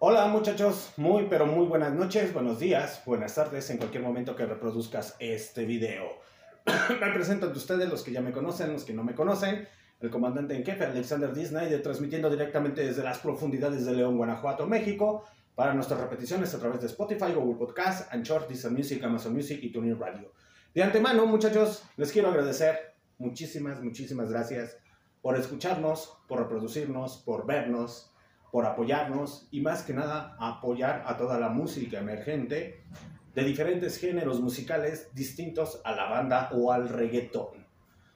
Hola muchachos, muy pero muy buenas noches, buenos días, buenas tardes en cualquier momento que reproduzcas este video. me presento ante ustedes los que ya me conocen, los que no me conocen, el comandante en jefe Alexander Disney, transmitiendo directamente desde las profundidades de León, Guanajuato, México, para nuestras repeticiones a través de Spotify, Google Podcast, Anchor, Disney Music, Amazon Music y TuneIn Radio. De antemano, muchachos, les quiero agradecer muchísimas, muchísimas gracias por escucharnos, por reproducirnos, por vernos, por apoyarnos y más que nada apoyar a toda la música emergente de diferentes géneros musicales distintos a la banda o al reggaetón.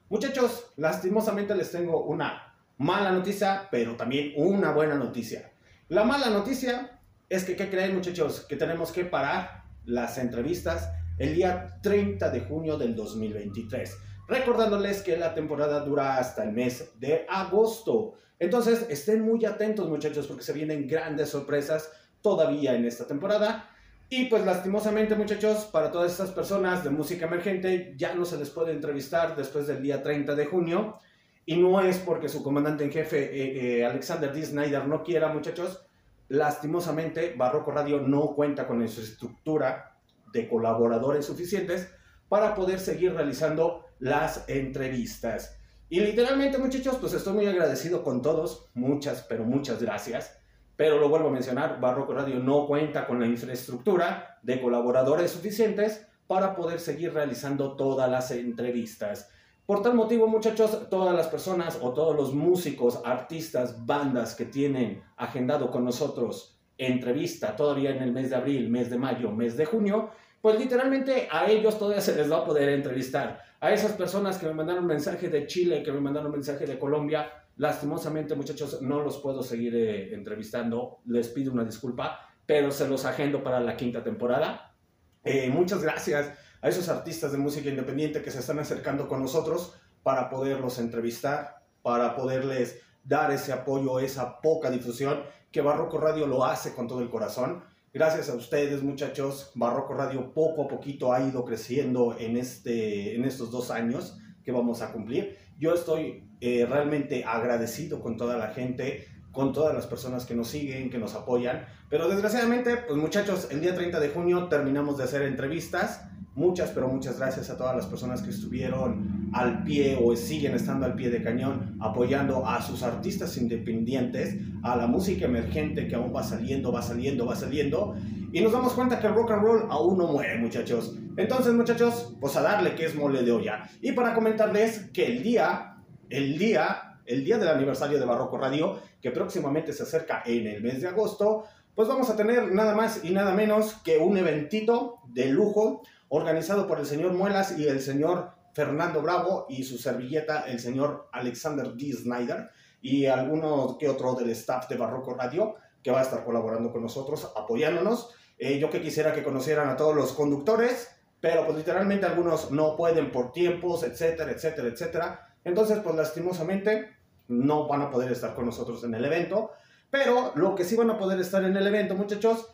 Muchachos, lastimosamente les tengo una mala noticia, pero también una buena noticia. La mala noticia es que, ¿qué creen muchachos? Que tenemos que parar las entrevistas el día 30 de junio del 2023. Recordándoles que la temporada dura hasta el mes de agosto. Entonces, estén muy atentos muchachos porque se vienen grandes sorpresas todavía en esta temporada. Y pues lastimosamente muchachos, para todas estas personas de música emergente ya no se les puede entrevistar después del día 30 de junio. Y no es porque su comandante en jefe, eh, eh, Alexander D. Snyder, no quiera muchachos. Lastimosamente, Barroco Radio no cuenta con estructura de colaboradores suficientes para poder seguir realizando las entrevistas. Y literalmente, muchachos, pues estoy muy agradecido con todos. Muchas, pero muchas gracias. Pero lo vuelvo a mencionar, Barroco Radio no cuenta con la infraestructura de colaboradores suficientes para poder seguir realizando todas las entrevistas. Por tal motivo, muchachos, todas las personas o todos los músicos, artistas, bandas que tienen agendado con nosotros entrevista todavía en el mes de abril, mes de mayo, mes de junio, pues literalmente a ellos todavía se les va a poder entrevistar. A esas personas que me mandaron mensaje de Chile, que me mandaron mensaje de Colombia, lastimosamente muchachos no los puedo seguir eh, entrevistando, les pido una disculpa, pero se los agendo para la quinta temporada. Eh, muchas gracias a esos artistas de música independiente que se están acercando con nosotros para poderlos entrevistar, para poderles dar ese apoyo, esa poca difusión que Barroco Radio lo hace con todo el corazón. Gracias a ustedes, muchachos, Barroco Radio poco a poquito ha ido creciendo en, este, en estos dos años que vamos a cumplir. Yo estoy eh, realmente agradecido con toda la gente, con todas las personas que nos siguen, que nos apoyan. Pero desgraciadamente, pues muchachos, el día 30 de junio terminamos de hacer entrevistas. Muchas, pero muchas gracias a todas las personas que estuvieron al pie o siguen estando al pie de cañón apoyando a sus artistas independientes, a la música emergente que aún va saliendo, va saliendo, va saliendo. Y nos damos cuenta que el rock and roll aún no muere, muchachos. Entonces, muchachos, pues a darle que es mole de olla. Y para comentarles que el día, el día, el día del aniversario de Barroco Radio, que próximamente se acerca en el mes de agosto, pues vamos a tener nada más y nada menos que un eventito de lujo organizado por el señor Muelas y el señor Fernando Bravo y su servilleta, el señor Alexander D. Snyder, y alguno que otro del staff de Barroco Radio, que va a estar colaborando con nosotros, apoyándonos. Eh, yo que quisiera que conocieran a todos los conductores, pero pues literalmente algunos no pueden por tiempos, etcétera, etcétera, etcétera. Entonces, pues lastimosamente no van a poder estar con nosotros en el evento, pero lo que sí van a poder estar en el evento, muchachos,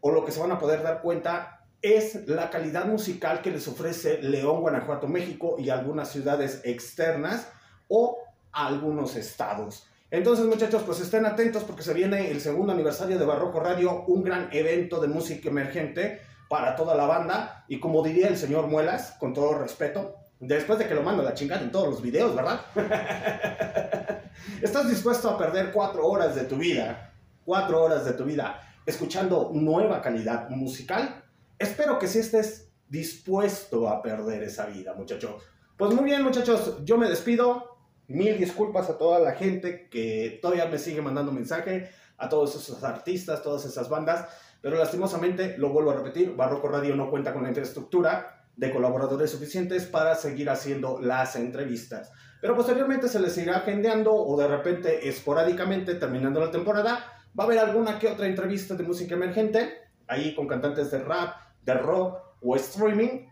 o lo que se van a poder dar cuenta es la calidad musical que les ofrece León, Guanajuato, México y algunas ciudades externas o algunos estados. Entonces, muchachos, pues estén atentos porque se viene el segundo aniversario de Barroco Radio, un gran evento de música emergente para toda la banda. Y como diría el señor Muelas, con todo respeto, después de que lo mando a la chingada en todos los videos, ¿verdad? ¿Estás dispuesto a perder cuatro horas de tu vida? Cuatro horas de tu vida escuchando nueva calidad musical espero que sí estés dispuesto a perder esa vida, muchachos. Pues muy bien, muchachos, yo me despido. Mil disculpas a toda la gente que todavía me sigue mandando mensaje, a todos esos artistas, todas esas bandas, pero lastimosamente, lo vuelvo a repetir, Barroco Radio no cuenta con la infraestructura de colaboradores suficientes para seguir haciendo las entrevistas. Pero posteriormente se les irá agendeando o de repente esporádicamente terminando la temporada, va a haber alguna que otra entrevista de música emergente, ahí con cantantes de rap, de rock o streaming.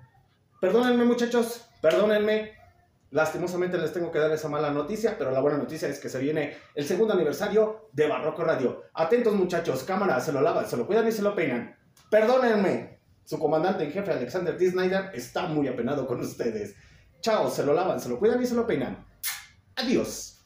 Perdónenme muchachos, perdónenme. Lastimosamente les tengo que dar esa mala noticia, pero la buena noticia es que se viene el segundo aniversario de Barroco Radio. Atentos muchachos, cámara, se lo lavan, se lo cuidan y se lo peinan. Perdónenme, su comandante en jefe Alexander D. Snyder está muy apenado con ustedes. Chao, se lo lavan, se lo cuidan y se lo peinan. Adiós.